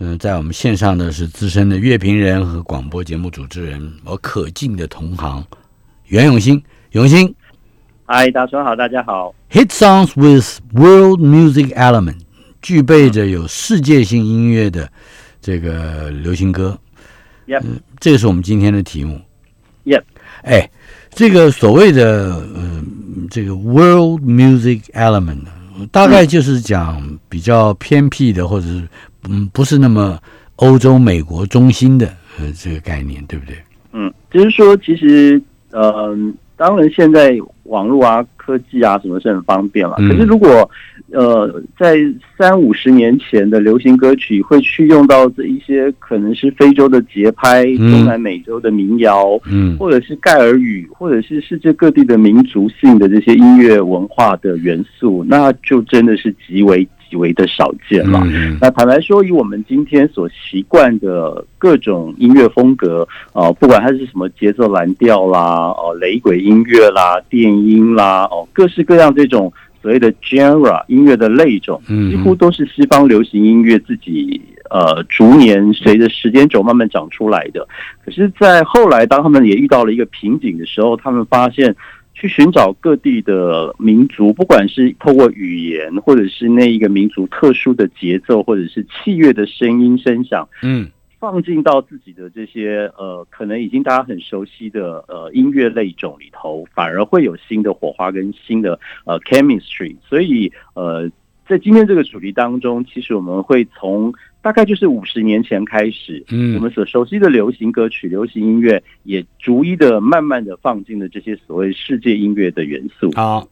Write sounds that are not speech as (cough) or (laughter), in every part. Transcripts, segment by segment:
嗯，在我们线上的是资深的乐评人和广播节目主持人，我可敬的同行袁永新。永新，嗨，大家好，大家好。Hit songs with world music element，具备着有世界性音乐的这个流行歌。Yep，这个是我们今天的题目。Yep，哎，这个所谓的呃，这个 world music element，大概就是讲比较偏僻的，或者是。嗯，不是那么欧洲、美国中心的呃这个概念，对不对？嗯，就是说，其实呃，当然现在网络啊、科技啊什么是很方便了。可是如果呃在三五十年前的流行歌曲会去用到这一些可能是非洲的节拍、中南美洲的民谣，嗯，或者是盖尔语，或者是世界各地的民族性的这些音乐文化的元素，那就真的是极为。极为的少见了。那坦白说，以我们今天所习惯的各种音乐风格，哦，不管它是什么节奏蓝调啦，哦，雷鬼音乐啦，电音啦，哦，各式各样这种所谓的 genre 音乐的类种，几乎都是西方流行音乐自己呃逐年随着时间轴慢慢长出来的。可是，在后来，当他们也遇到了一个瓶颈的时候，他们发现。去寻找各地的民族，不管是透过语言，或者是那一个民族特殊的节奏，或者是器乐的声音声响，嗯，放进到自己的这些呃，可能已经大家很熟悉的呃音乐类种里头，反而会有新的火花跟新的呃 chemistry。所以呃，在今天这个主题当中，其实我们会从。大概就是五十年前开始，嗯，我们所熟悉的流行歌曲、流行音乐，也逐一的、慢慢的放进了这些所谓世界音乐的元素。好，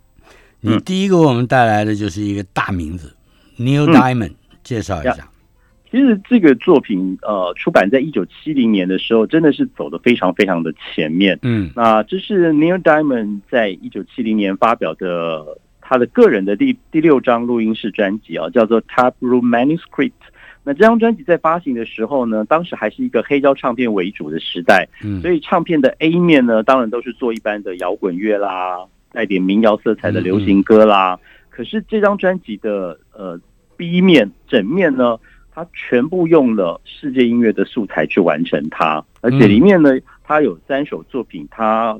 你第一个我们带来的就是一个大名字，Neil Diamond，介绍一下。其实这个作品，呃，出版在一九七零年的时候，真的是走的非常非常的前面。嗯，那这是 Neil Diamond 在一九七零年发表的他的个人的第第六张录音室专辑啊，叫做 Tab Room Manuscript。那这张专辑在发行的时候呢，当时还是一个黑胶唱片为主的时代，嗯，所以唱片的 A 面呢，当然都是做一般的摇滚乐啦，带点民谣色彩的流行歌啦。可是这张专辑的呃 B 面整面呢，它全部用了世界音乐的素材去完成它，而且里面呢，它有三首作品，它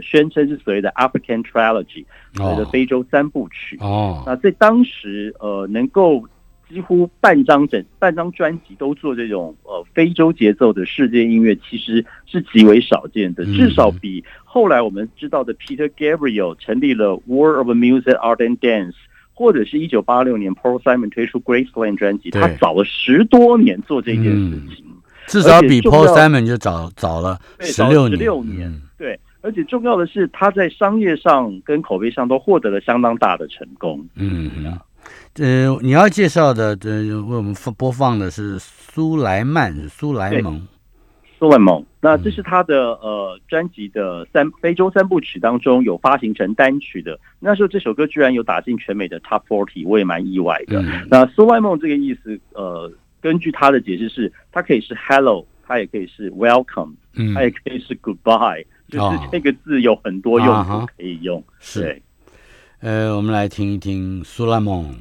宣称是所谓的 African Trilogy，所谓的非洲三部曲。哦，那在当时呃能够。几乎半张整半张专辑都做这种呃非洲节奏的世界音乐，其实是极为少见的。至少比后来我们知道的 Peter Gabriel 成立了 World of Music Art and Dance，或者是一九八六年 Paul Simon 推出 Graceland 专辑，他早了十多年做这件事情。至少比 Paul Simon 就早早了十六十六年。对，而且重要的是他在商业上跟口碑上都获得了相当大的成功。嗯。呃，你要介绍的，呃，为我们播放的是苏莱曼，苏莱蒙，苏莱蒙。那这是他的呃专辑的三非洲三部曲当中有发行成单曲的。那时候这首歌居然有打进全美的 Top Forty，我也蛮意外的。那苏莱蒙这个意思，呃，根据他的解释是，它可以是 Hello，它也可以是 Welcome，它也可以是 Goodbye，就是这个字有很多用途可以用。是，呃，我们来听一听苏莱蒙。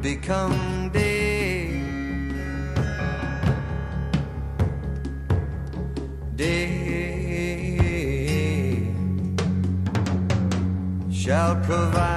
Become day. Day shall provide.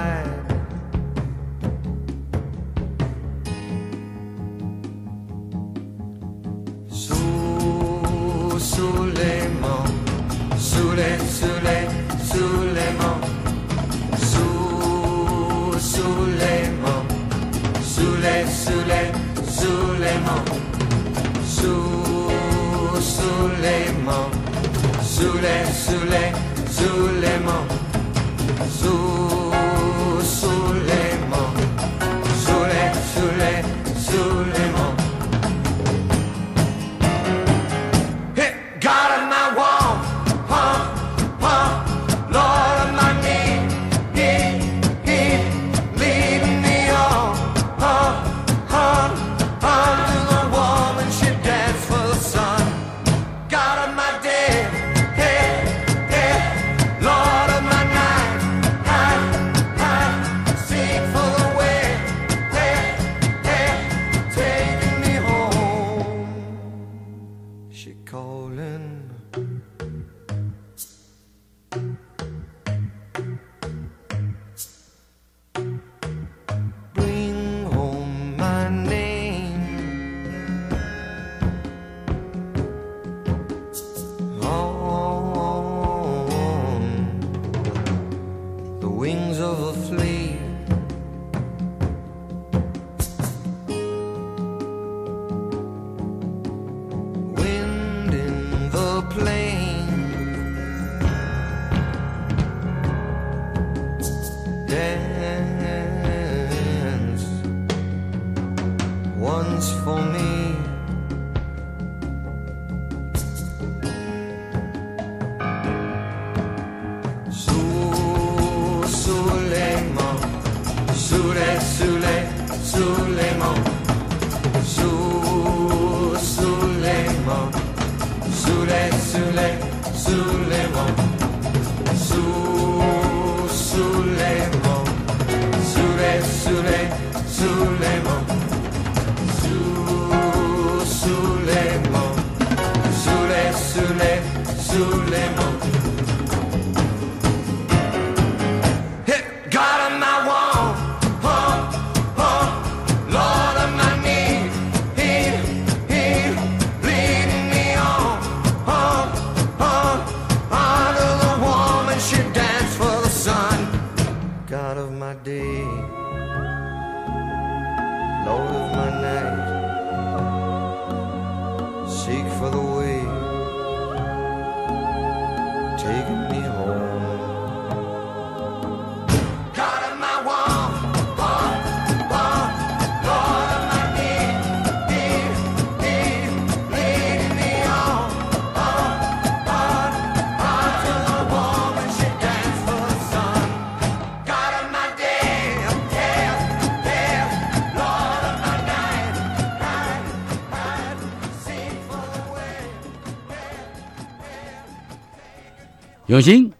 永兴，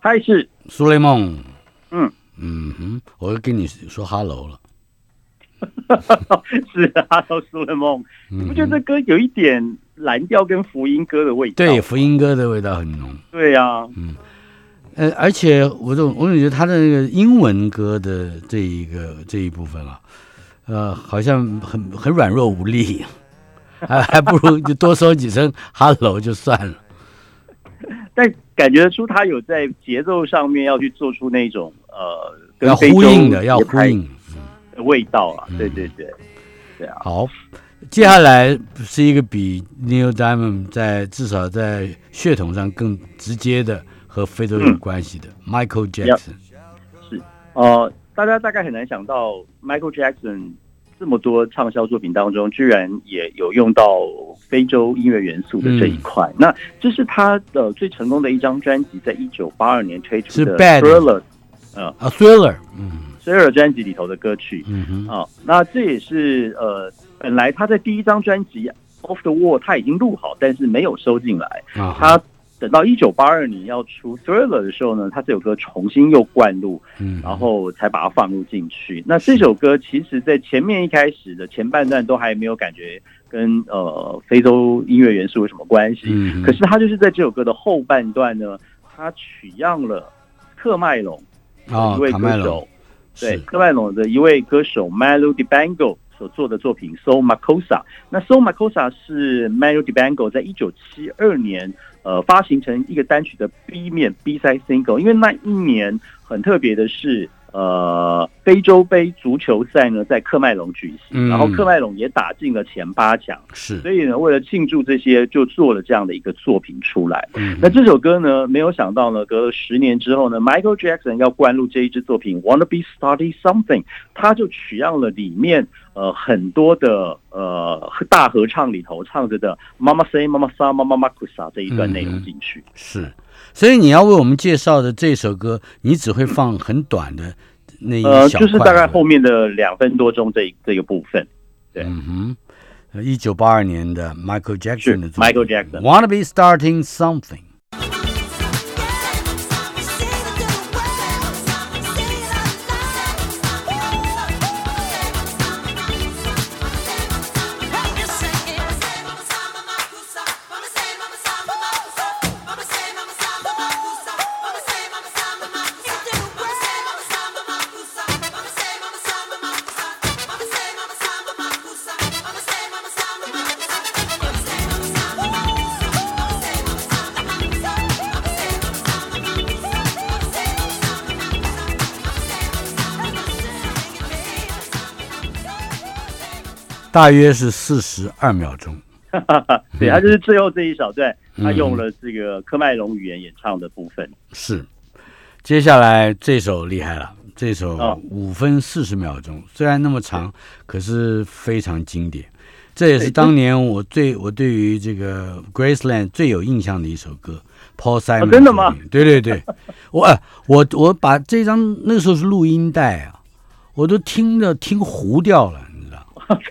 嗨，是苏雷梦。嗯嗯哼，我又跟你说 hello 了。(laughs) 是 hello 苏雷梦，你不觉得这歌有一点蓝调跟福音歌的味道？对，福音歌的味道很浓。对呀，嗯，呃，而且我总我总觉得他的那个英文歌的这一个这一部分啊，呃，好像很很软弱无力，(laughs) 还还不如就多说几声 hello 就算了。(laughs) 但感觉出他有在节奏上面要去做出那种呃，(laughs) 要呼应的，要呼应的味道啊！对对对，对啊。好，接下来是一个比 Neil Diamond 在至少在血统上更直接的和非洲有关系的 Michael Jackson。是，呃，大家大概很难想到 Michael Jackson。这么多畅销作品当中，居然也有用到非洲音乐元素的这一块。那这是他的最成功的一张专辑，在一九八二年推出的《Thriller》。呃，啊，《Thriller》嗯，《Thriller》专辑里头的歌曲。嗯哼。啊，那这也是呃，本来他在第一张专辑《Off the Wall》他已经录好，但是没有收进来。啊。他。等到一九八二年要出《Thriller》的时候呢，他这首歌重新又灌录，嗯，然后才把它放入进去。那这首歌其实，在前面一开始的前半段都还没有感觉跟呃非洲音乐元素有什么关系，嗯，可是他就是在这首歌的后半段呢，他取样了特麦隆一位歌手，对特麦隆的一位歌手 Melody Bangle 所做的作品《So Makosa》。那《So Makosa》是 Manuel Dibango 在一九七二年呃发行成一个单曲的 B 面 B side single。因为那一年很特别的是。呃，非洲杯足球赛呢在科麦隆举行，然后科麦隆也打进了前八强，是，所以呢，为了庆祝这些，就做了这样的一个作品出来。那这首歌呢，没有想到呢，隔了十年之后呢，Michael Jackson 要灌录这一支作品《Wanna Be Starting Something》，他就取样了里面呃很多的呃大合唱里头唱着的 “Mama Say Mama Sa Mama Makusa” 这一段内容进去，是。所以你要为我们介绍的这首歌，你只会放很短的那一小块，就是大概后面的两分多钟这这个部分。对，嗯哼，一九八二年的 Michael Jackson 的，Michael Jackson Wanna Be Starting Something。大约是四十二秒钟，(laughs) 对，他就是最后这一小段，他用了这个科麦隆语言演唱的部分。是，接下来这首厉害了，这首五分四十秒钟，虽然那么长，可是非常经典。这也是当年我最我对于这个 Graceland 最有印象的一首歌。Paul Simon，真的吗？对对对，(laughs) 我我我把这张那时候是录音带啊，我都听着听糊掉了。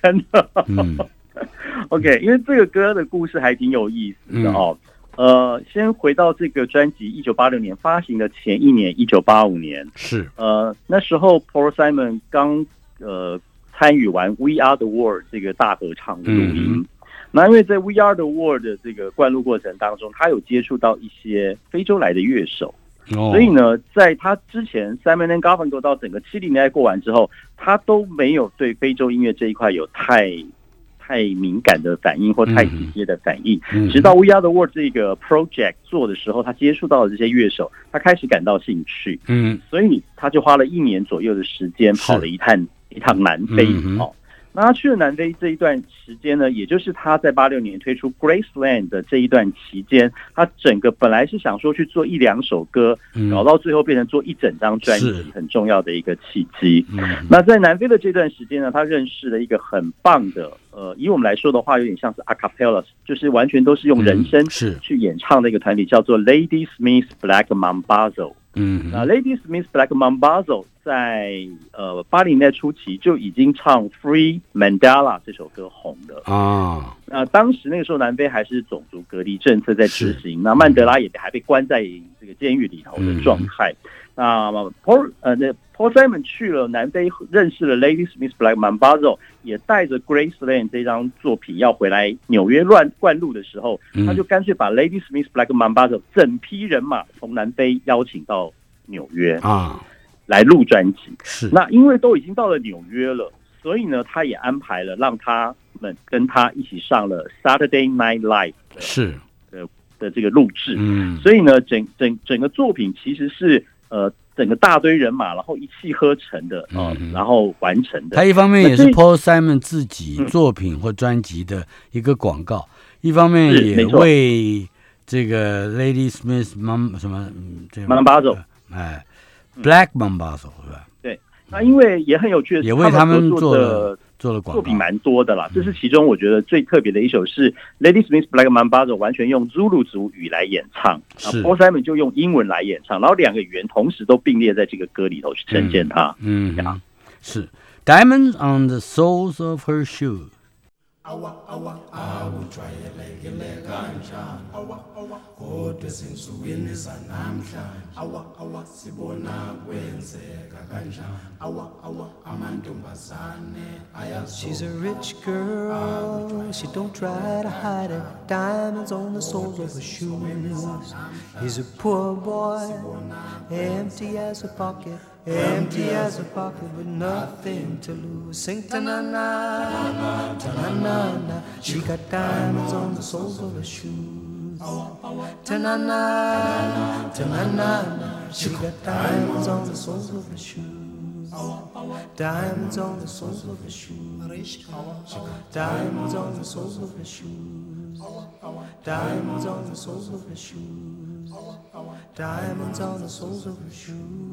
真的，嗯，(laughs) OK，因为这个歌的故事还挺有意思的哦。呃，先回到这个专辑一九八六年发行的前一年，一九八五年是呃那时候 Paul Simon 刚呃参与完《We Are the World》这个大合唱的录音。那因为在《We Are the World》的这个灌录过程当中，他有接触到一些非洲来的乐手。所以呢，在他之前，Simon and Garfunkel 到整个七零年代过完之后，他都没有对非洲音乐这一块有太太敏感的反应或太直接的反应。直到 We Are the World 这个 project 做的时候，他接触到了这些乐手，他开始感到兴趣。嗯，所以他就花了一年左右的时间跑了一趟一趟南非。哦。那他去了南非这一段时间呢，也就是他在八六年推出 Graceland 的这一段期间，他整个本来是想说去做一两首歌，搞到最后变成做一整张专辑，很重要的一个契机。那在南非的这段时间呢，他认识了一个很棒的，呃，以我们来说的话，有点像是 a cappella，就是完全都是用人声去演唱的一个团体，叫做 Lady Smith Black Mambazo。嗯，那 Lady Smith Black Mambazo 在呃八零年代初期就已经唱《Free Mandela》这首歌红的啊。那当时那个时候南非还是种族隔离政策在执行，那曼德拉也还被关在这个监狱里头的状态。那 Paul 呃那 Paul Simon 去了南非，认识了 Lady Smith Blackman b a z o 也带着 Graceland 这张作品要回来纽约乱灌录的时候，他就干脆把 Lady Smith Blackman b a z o 整批人马从南非邀请到纽约啊，来录专辑。是那因为都已经到了纽约了，所以呢，他也安排了让他们跟他一起上了 Saturday Night Live 是的的这个录制。嗯，所以呢，整整整个作品其实是。呃，整个大堆人马，然后一气呵成的啊，然后完成的。他一方面也是 Paul Simon 自己作品或专辑的一个广告，一方面也为这个 Lady Smith 妈什么这 Mambazo 哎，Black Mambazo 是吧？对，那因为也很有趣的，也为他们做了。作品蛮多的啦，这是其中我觉得最特别的一首是《Lady Smiths Black Man》巴着，完全用 Zulu 族语来演唱，啊，For Simon 就用英文来演唱，然后两个语言同时都并列在这个歌里头去呈现它。嗯，是《Diamonds on the Soles of Her Shoes》。Awa awa. Awujwayelekile kanjani awa awa. Kodwa ezinsukwini zanamhlanje awa awa. sibona kwenzeka kanjani awa awa. Amantombazane She's a rich girl, she don't try to hide it. Diamonds on the soles of her shoes. He's a poor boy, empty as a pocket. Empty as a pocket with nothing to lose. Sing ta na na, ta na na na. She got diamonds on the soles of her shoes. Ta na na, ta na na na. She got diamonds on the soles of her shoes. Diamonds on the soles of her shoes. Diamonds on the soles of her shoes. Diamonds on the soles of her shoes. Diamonds on the soles of her shoes.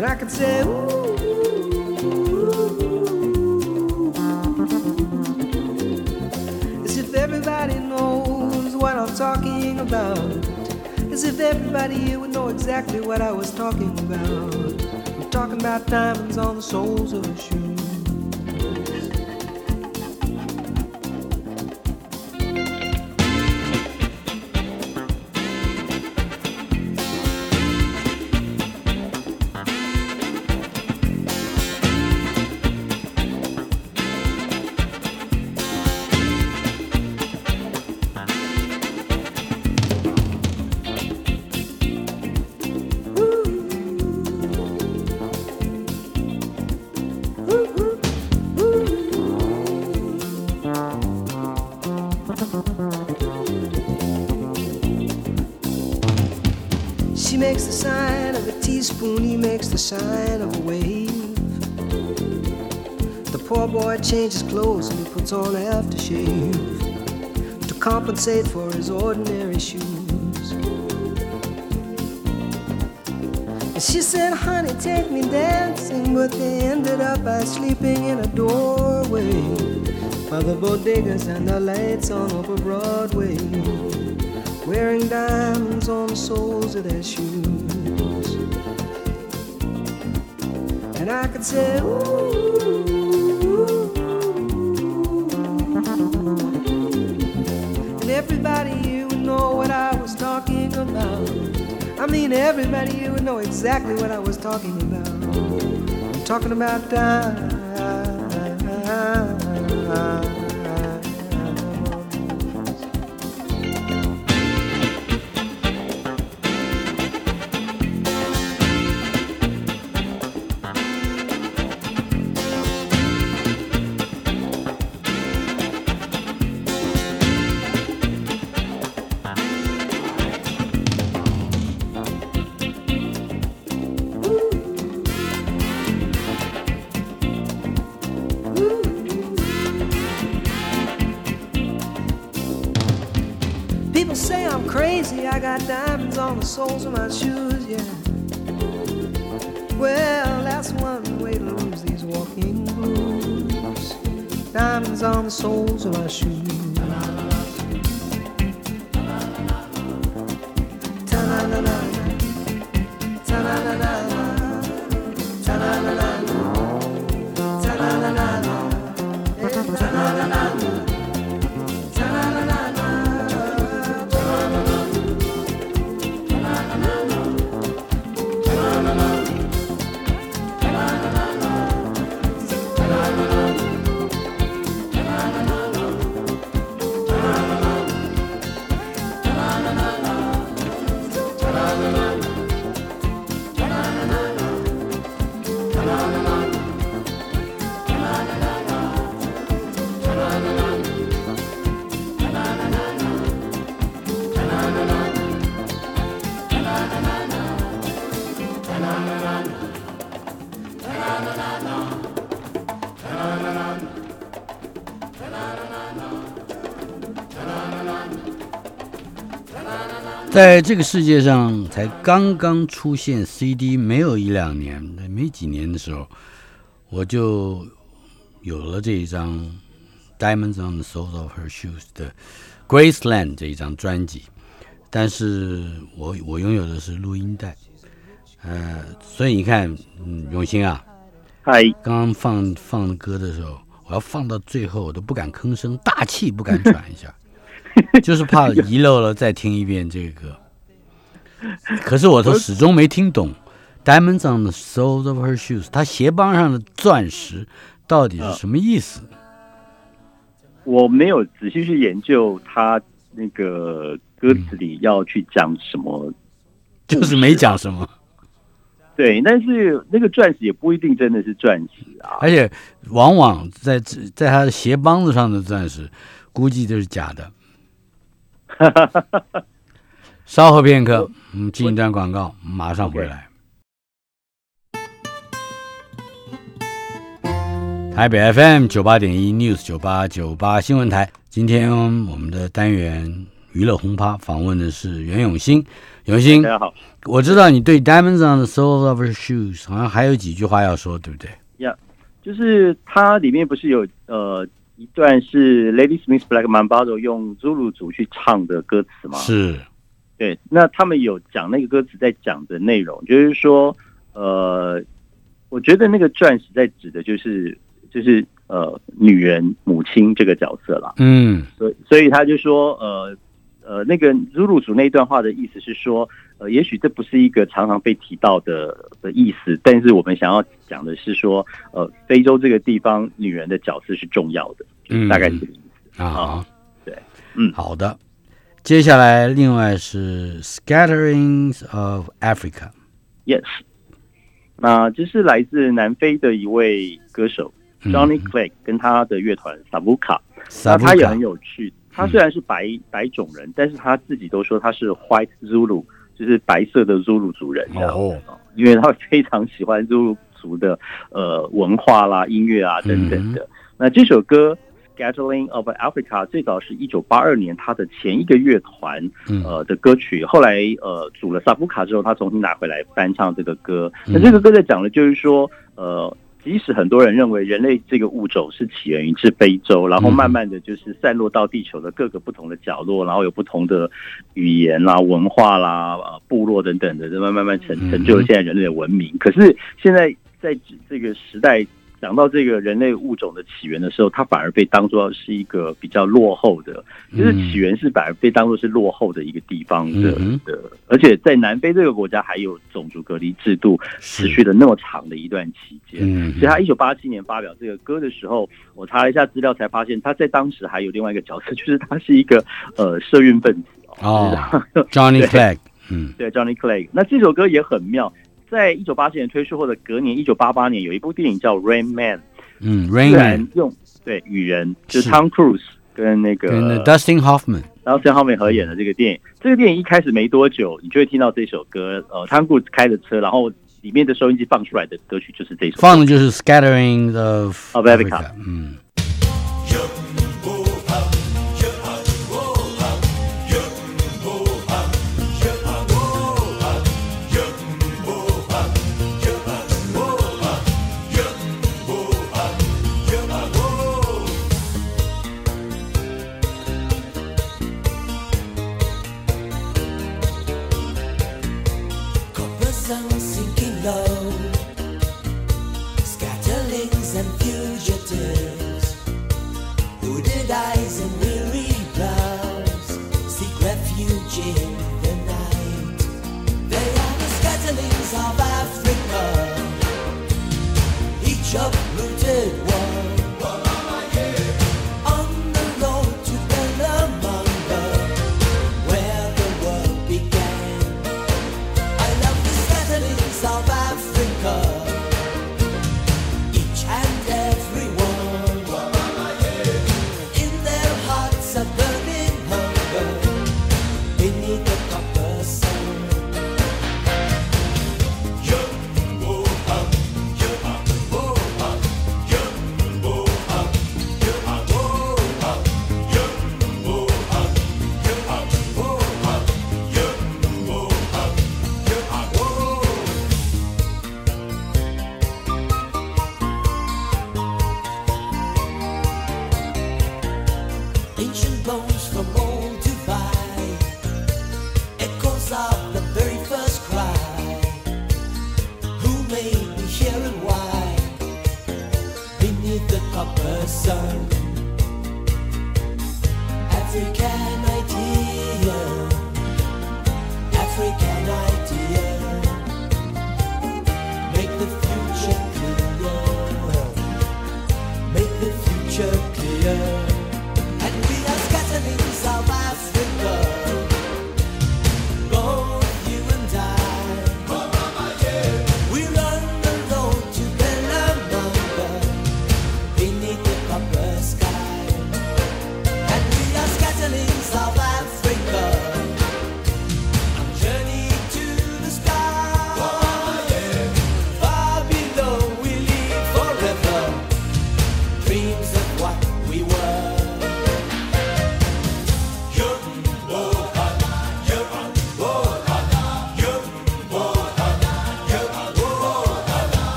And I could say, ooh, as if everybody knows what I'm talking about. As if everybody here would know exactly what I was talking about. I'm talking about diamonds on the soles of a shoe. Sign of a wave. The poor boy changes clothes and he puts on aftershave to compensate for his ordinary shoes. And she said, Honey, take me dancing, but they ended up by sleeping in a doorway by the bodegas and the lights on over Broadway, wearing diamonds on the soles of their shoes. And I could say, ooh. And everybody you would know what I was talking about. I mean, everybody you would know exactly what I was talking about. I'm talking about time. Soles of my shoes, yeah. Well, that's one way to lose these walking blues. Diamonds on the soles of my shoes. 在这个世界上才刚刚出现 CD 没有一两年，没几年的时候，我就有了这一张《Diamonds on the Soles of Her Shoes》的 Graceland 这一张专辑，但是我我拥有的是录音带，呃，所以你看，嗯，永兴啊，嗨，刚刚放放歌的时候，我要放到最后，我都不敢吭声，大气不敢喘一下，(laughs) 就是怕遗漏了再听一遍这个歌。可是我都始终没听懂，Diamonds on the soles of her shoes，她鞋帮上的钻石到底是什么意思？我没有仔细去研究他那个歌词里要去讲什么，(laughs) 就是没讲什么。对，但是那个钻石也不一定真的是钻石啊，而且往往在在他的鞋帮子上的钻石，估计都是假的。(laughs) 稍后片刻，我们进一段广告，马上回来。台北 FM 九八点一 News 九八九八新闻台，今天我们的单元娱乐轰趴访问的是袁永新。永新，大家好，我知道你对 Diamonds on the Soles of Her Shoes 好像还有几句话要说，对不对？呀，就是它里面不是有呃一段是 Lady Smith Black Mambazo 用 Zulu 族去唱的歌词吗？是，对，那他们有讲那个歌词在讲的内容，就是说，呃，我觉得那个钻石在指的就是就是呃女人母亲这个角色啦。嗯所以所以他就说，呃呃，那个 Zulu 族那一段话的意思是说，呃，也许这不是一个常常被提到的的意思，但是我们想要讲的是说，呃，非洲这个地方女人的角色是重要的，就是大概是这个意思。啊，对，嗯好的。接下来，另外是 Scatterings of Africa，Yes，那这是来自南非的一位歌手嗯 Johnny Clegg 跟他的乐团 Savuka。那他也很有趣，他虽然是白白种人，但是他自己都说他是 White Zulu，就是白色的 Zulu 族人这样。哦，因为他非常喜欢 Zulu 族的呃文化啦、音乐啊等等的。那这首歌《Scattering of Africa》最早是一九八二年他的前一个乐团嗯呃的歌曲，后来呃组了萨夫卡之后，他重新拿回来翻唱这个歌。嗯那这个歌在讲的就是说呃。即使很多人认为人类这个物种是起源于自非洲，然后慢慢的就是散落到地球的各个不同的角落，然后有不同的语言啦、文化啦、呃部落等等的，这慢慢慢成成就了现在人类的文明。可是现在在这个时代讲到这个人类物种的起源的时候，它反而被当作是一个比较落后的，就是起源是反而被当作是落后的一个地方的嗯的，而且在南非这个国家还有种族隔离制度持续了那么长的一段期间。嗯。所以他一九八七年发表这个歌的时候，我查了一下资料，才发现他在当时还有另外一个角色，就是他是一个呃社运分子哦。就是，(laughs) Johnny 对。Clegg，嗯。对 Johnny Clegg。那这首歌也很妙，在一九八七年推出后的隔年，一九八八年有一部电影叫《Rain Man》，嗯居，Rain Man 用对雨人，就是是 Tom Cruise 跟那个跟 Dustin Hoffman，然后孙浩美合演的这个电影，这个电影一开始没多久，你就会听到这首歌。呃，Tom Cruise 开着车，然后里面的收音机放出来的歌曲就是这首歌。放的就是 Scattering of Of Africa 嗯。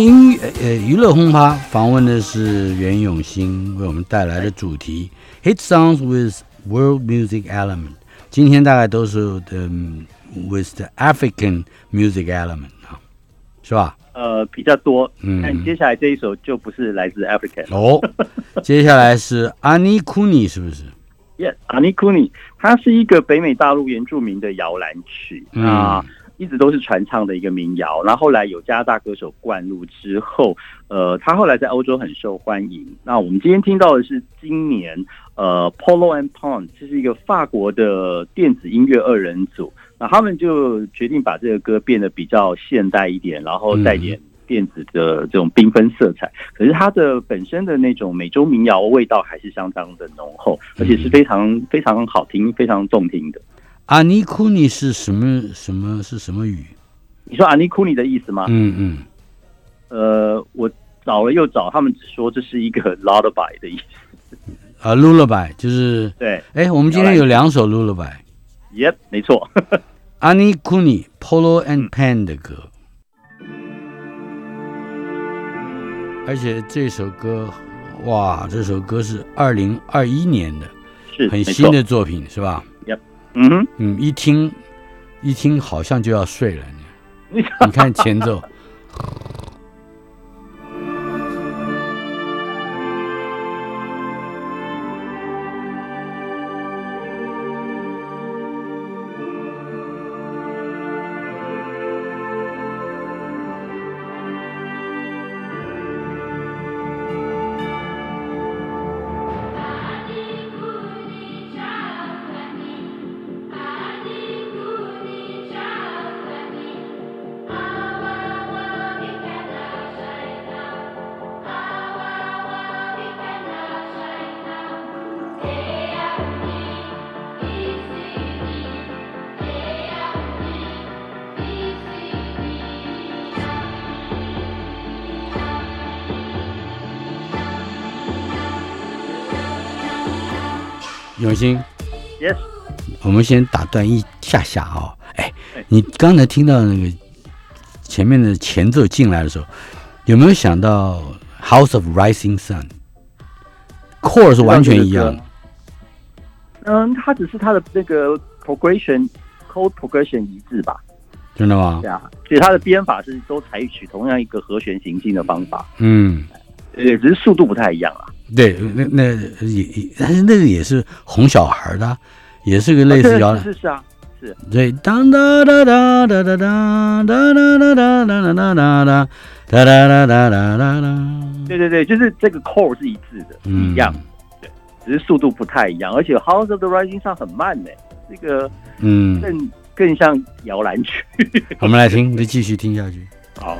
音乐呃娱乐轰趴访问的是袁永新为我们带来的主题 Hit Songs with World Music Element。今天大概都是的、嗯 with the African music element 啊，是吧？呃，比较多。嗯但接下来这一首就不是来自 African。哦，接下来是 Ani Kuni，是不是？？Yes，Ani Kuni，，它是一个北美大陆原住民的摇篮曲嗯啊。一直都是传唱的一个民谣，然后后来有加拿大歌手灌入之后，呃，他后来在欧洲很受欢迎。那我们今天听到的是今年呃 Polo and Pond，这是一个法国的电子音乐二人组，那他们就决定把这个歌变得比较现代一点，然后带点电子的这种缤纷色彩。可是它的本身的那种美洲民谣味道还是相当的浓厚，而且是非常非常好听、非常动听的。安妮库尼是什么什么是什么语？你说阿尼库尼的意思吗？嗯嗯，呃，我找了又找，他们只说这是一个 lullaby 的意思。啊，lullaby 就是，对哎，我们今天有两首 lullaby，，Yep，没错。(laughs) 阿尼库尼 Polo and Pan 的歌，而且这首歌，哇，这首歌是二零二一年的，是很新。的作品，是吧？嗯哼，嗯，一听一听好像就要睡了，你。(laughs) 你看前奏，永兴，Yes，我们先打断一下下哦。哎哎，你刚才听到那个前面的前奏进来的时候，有没有想到《House of Rising Sun》？core 是完全一样的。嗯，它只是它的那个 progression code progression 一致吧？真的吗对？啊，所以它的编法是都采取同样一个和弦行进的方法，嗯，呃，只是速度不太一样啊。对，那那也也，但是那个也是哄小孩的啊，也是个类似摇篮。是是是啊，是对，当当当当当当当当当当当当当当哒哒哒哒哒哒哒哒。对对对，就是这个 core 是一致的，嗯一样，对，只是速度不太一样，而且 House of the Rising 上很慢呢，这个嗯，更更像摇篮曲。(laughs) 我们来听，再继续听下去。好。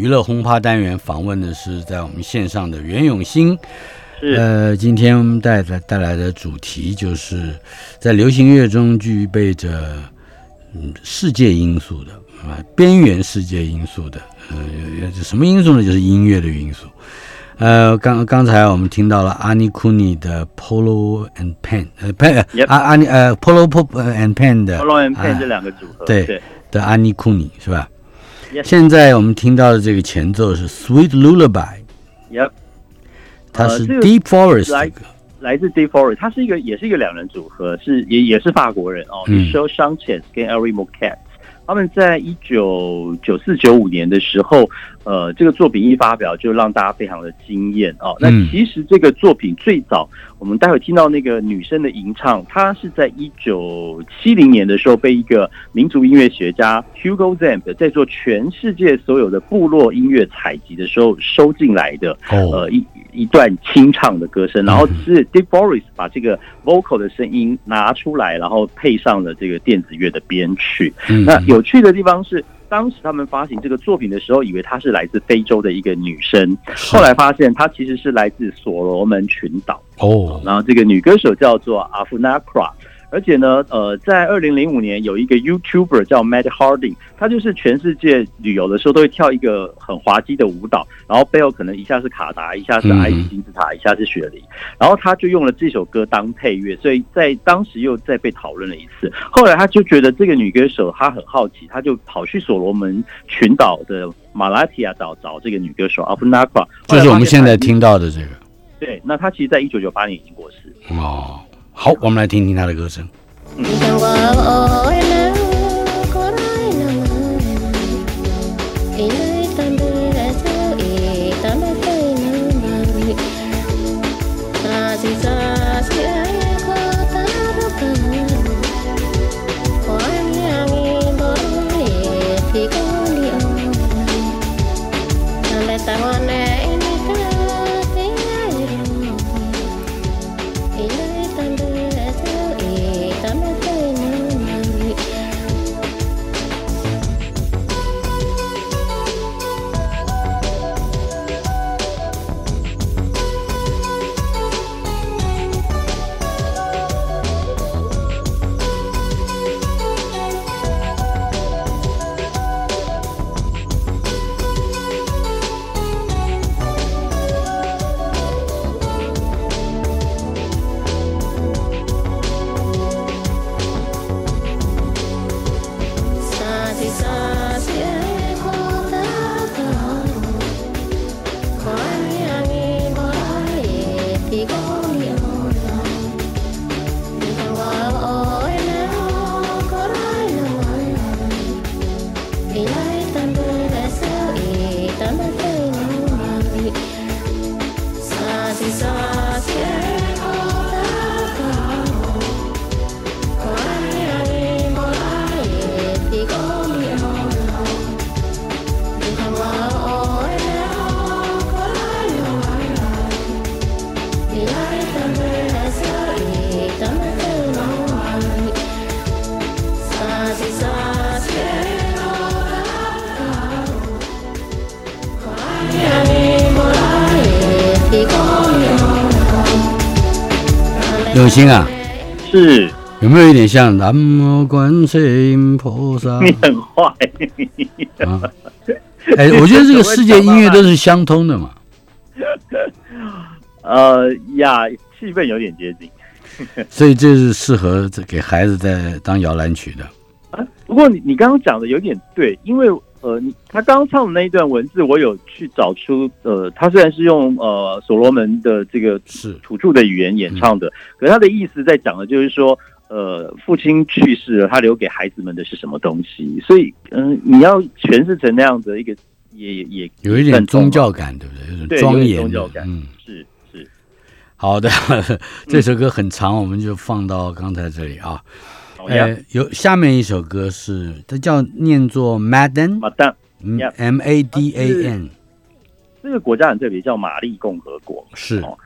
娱乐轰趴单元访问的是在我们线上的袁永新。是呃，今天我们带来带来的主题就是在流行乐中具备着嗯世界因素的啊边缘世界因素的，呃，什么因素呢？就是音乐的因素。呃，刚刚才我们听到了阿尼库尼的 Polo and Pen，呃，Pen，Yep 阿阿尼呃 Polo Pop and Pen 的 Polo and Pen 啊这两个组合，对对的阿尼库尼是吧 Yes 现在我们听到的这个前奏是 Sweet Lullaby，，Yep，它是 Deep Forest 来这个，来自 Deep Forest。它是一个也是一个两人组合，是也也是法国人哦嗯 m i c h e Sanchez 跟 Elry m o c a t 他们在一九九四九五年的时候，呃，这个作品一发表就让大家非常的惊艳哦。那嗯其实这个作品最早，我们待会听到那个女生的吟唱，她是在一九七零年的时候被一个民族音乐学家 Hugo Zamp 在做全世界所有的部落音乐采集的时候收进来的。哦呃一一段清唱的歌声，然后是 Deep Forest 把这个 vocal 的声音拿出来，然后配上了这个电子乐的编曲。嗯那有趣的地方是，当时他们发行这个作品的时候，以为她是来自非洲的一个女生，后来发现她其实是来自所罗门群岛。哦，然后这个女歌手叫做阿夫纳 a 而且呢，呃，在二零零五年有一个 YouTuber 叫 Matt Harding，他就是全世界旅游的时候都会跳一个很滑稽的舞蹈，然后背后可能一下是卡达，一下是埃及金字塔，一下是雪梨，然后他就用了这首歌当配乐，所以在当时又再被讨论了一次。后来他就觉得这个女歌手她很好奇，他就跑去所罗门群岛的马拉提亚岛找这个女歌手阿芙纳 a 就是我们现在听到的这个对，那她其实在一九九八年已经过世。哦。好，我们来听听他的歌声。big. 永兴啊，是有没有一点像南无观世音菩萨？你很坏。啊，哎，我觉得这个世界音乐都是相通的嘛。(laughs) 呃呀，气氛有点接近。(laughs) 所以这是适合这给孩子在当摇篮曲的。啊，不过你你刚刚讲的有点对，因为呃，他刚刚唱的那一段文字，我有去找出呃，他虽然是用呃所罗门的这个是土著的语言演唱的，可是他的意思在讲的就是说，呃，父亲去世了，他留给孩子们的是什么东西？所以嗯、你要诠释成那样的一个，也也也有一点宗教感，对不对？有点庄严的宗教感嗯，是是好的，(laughs) 这首歌很长，我们就放到刚才这里啊。呃，有下面一首歌是它叫念作 Madden，Madam，M A D A N，这个国家很特别，叫马丽共和国。是哦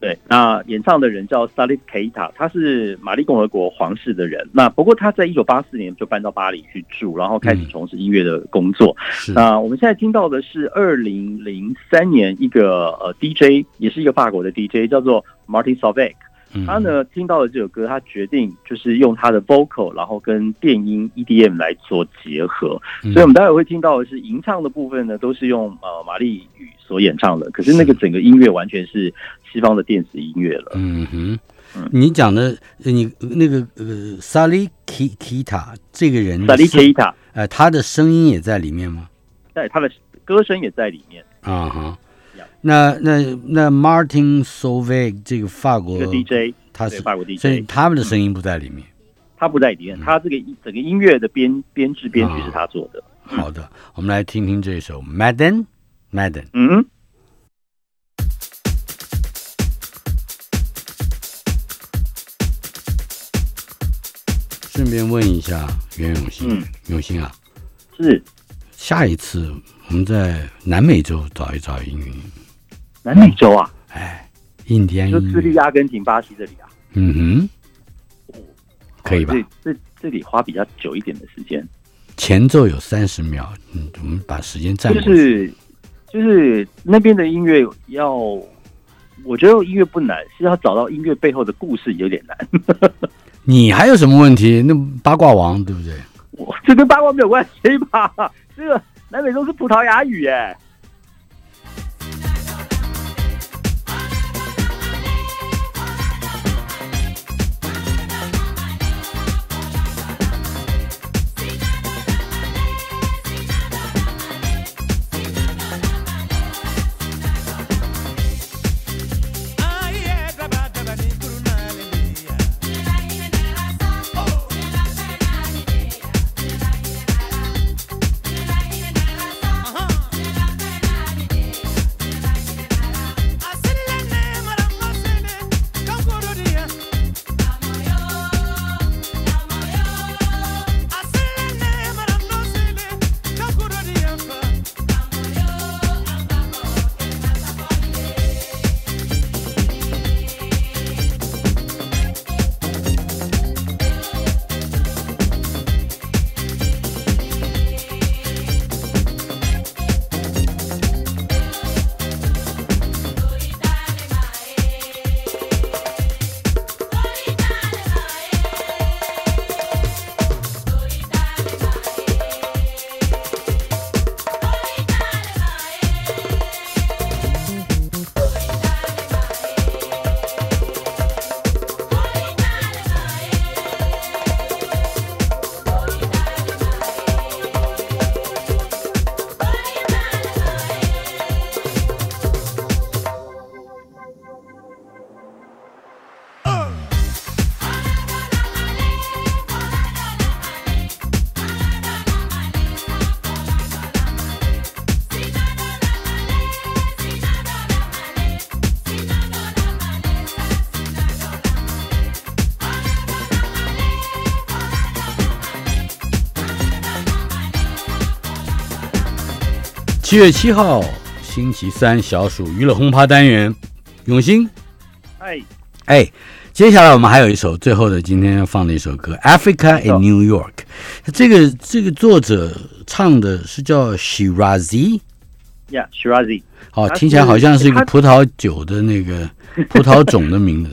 对，那演唱的人叫 Salif Keita，他是马丽共和国皇室的人。那不过他在一九八四年就搬到巴黎去住，然后开始从事音乐的工作。是那我们现在听到的是二零零三年一个呃 DJ，也是一个法国的 DJ，叫做 Martin Solveig。嗯。他呢听到了这首歌，他决定就是用他的 vocal，然后跟电音 EDM 来做结合。嗯。所以我们待会会听到的是吟唱的部分呢，都是用呃玛丽语所演唱的，可是那个整个音乐完全是西方的电子音乐了。嗯哼。嗯，你讲的呃你那个呃萨利 Kita 这个人的 s a l i 声 Keita，呃他的声音也在里面吗？在他的歌声也在里面，啊那那那 Martin Solveig 这个法国一个 DJ，他是法国 DJ，所以他们的声音不在里面。他不在里面，他这个整个音乐的编编制编曲是他做的。好的，我们来听听这首 Madden Madden。嗯，顺便问一下袁永新，嗯。永新啊，是。下一次我们在南美洲找一找音乐，南美洲啊，哎，印第安就智利、阿根廷、巴西这里啊，嗯哼，可以吧？这这这里花比较久一点的时间，前奏有三十秒，嗯，我们把时间占就。是就是那边的音乐要，我觉得音乐不难，是要找到音乐背后的故事有点难。(laughs) 你还有什么问题？那八卦王对不对？我这跟八卦没有关系吧？这个南美洲是葡萄牙语耶。七月七号星期三，小暑娱乐轰趴单元，永兴。哎，哎，接下来我们还有一首最后的今天要放的一首歌《Africa in New York》。这个这个作者唱的是叫 Shirazi。Yeah, Shirazi 好，听起来好像是一个葡萄酒的那个 (laughs) 葡萄种的名字。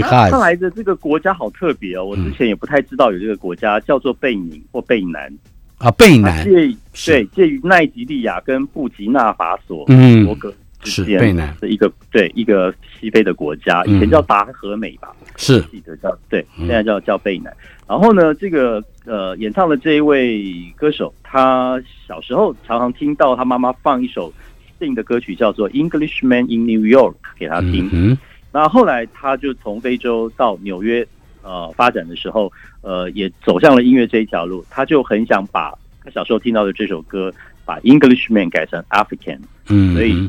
他看 Shiraz 来的这个国家好特别哦，我之前也不太知道有这个国家叫做贝宁或贝南，啊，贝它南。介是。对介于奈及利亚跟布吉纳法索嗯。多个是之间贝南。的一个对一个西非的国家，以前叫达和美吧，是。记得叫对，嗯。现在叫叫贝南。然后呢，这个呃演唱的这一位歌手，他小时候常常听到他妈妈放一首新的歌曲，叫做《Englishman in New York》给他听。嗯那后来他就从非洲到纽约呃发展的时候，呃也走向了音乐这一条路。他就很想把他小时候听到的这首歌，把 Englishman 改成 African，嗯，所以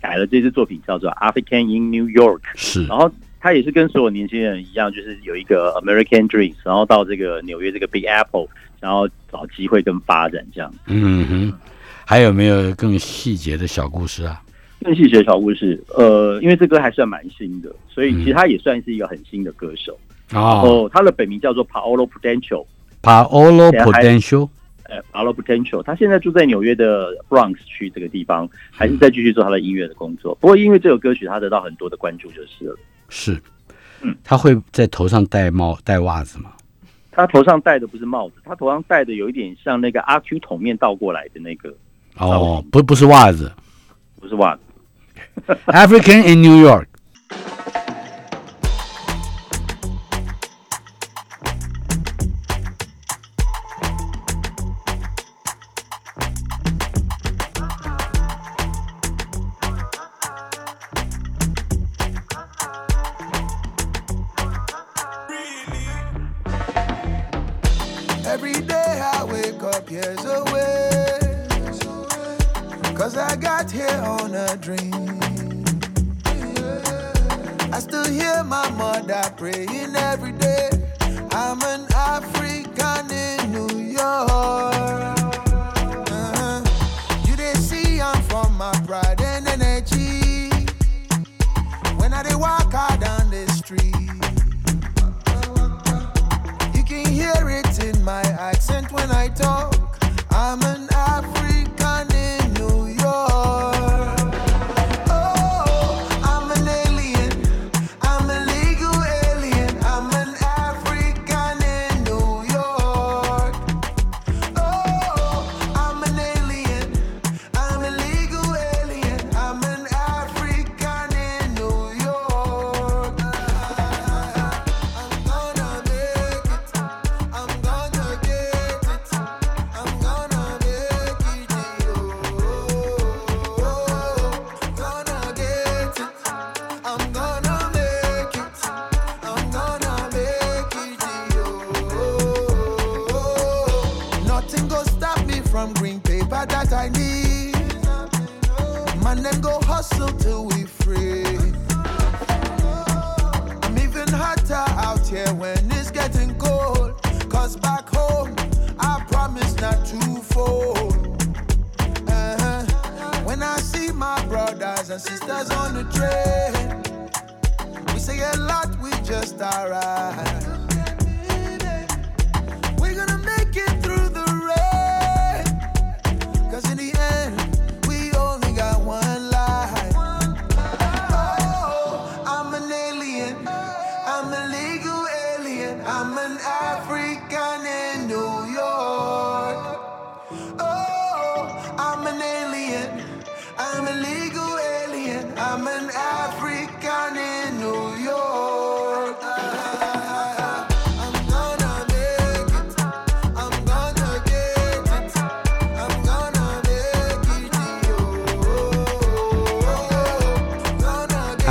改了这支作品叫做 African in New York。是然后他也是跟所有年轻人一样，就是有一个 American Dreams，然后到这个纽约这个 Big Apple，然后找机会跟发展这样。嗯哼，还有没有更细节的小故事啊？邓系学小故事，呃，因为这歌还算蛮新的，所以其实他也算是一个很新的歌手。哦哦，他的本名叫做 Paolo Prudential，，Paolo Potential，呃，Paolo Prudential，他现在住在纽约的 Bronx 区这个地方，还是在继续做他的音乐的工作。不过因为这首歌曲，他得到很多的关注就是了。是嗯，他会在头上戴帽戴袜子吗？他头上戴的不是帽子，他头上戴的有一点像那个阿 Q 桶面倒过来的那个，哦，不不是袜子不是袜子。，African in New York。On a dream. I still hear my mother praying every day. I'm an African in New York. Uh-huh. You they see I'm from my pride and energy. When I walk out down the street. You can hear it in my accent when I talk. I'm an African alright.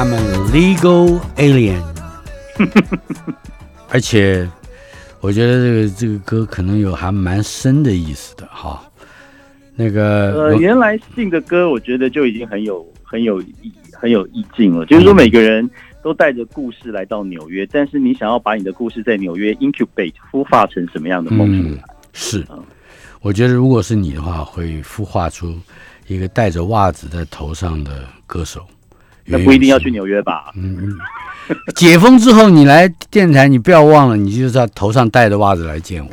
I'm a legal alien。(laughs) 而且，我觉得这个这个歌可能有还蛮深的意思的哈。那个，呃，原来信的歌，我觉得就已经很有很有意很有意境了。就是说，每个人都带着故事来到纽约，但是你想要把你的故事在纽约 incubate 孵化成什么样的梦出嗯？是嗯，我觉得如果是你的话，会孵化出一个戴着袜子在头上的歌手。那不一定要去纽约吧？嗯，解封之后你来电台，你不要忘了，你就是要头上戴着袜子来见我。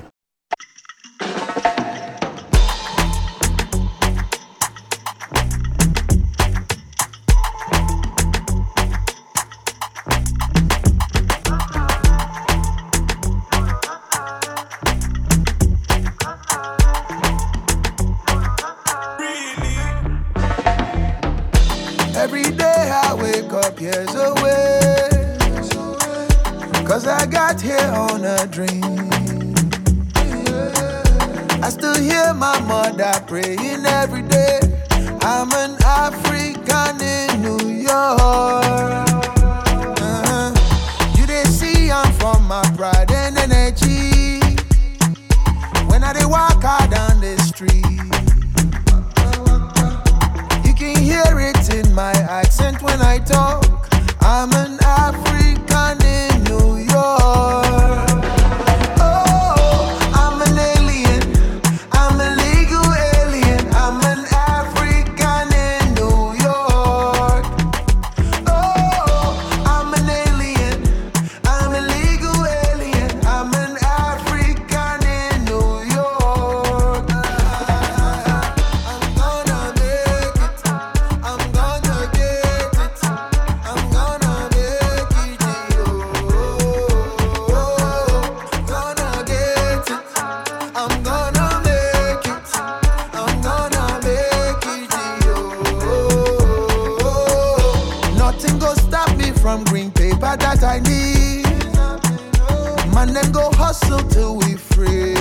Go hustle till we free.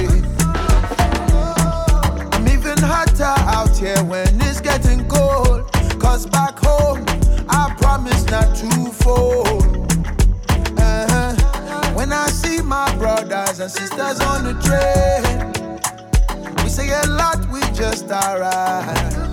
I'm even hotter out here when it's getting cold. Cause back home, I promise not to fold. Uh-huh. When I see my brothers and sisters on the train, we say a lot, we just alright.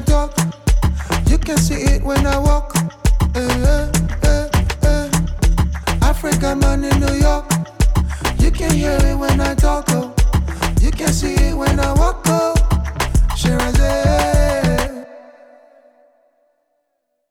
I talk. You can see it when I walk. Eh, eh, eh. Africa man in New York. You can hear it when I talk. Oh. You can see it when I walk. Oh.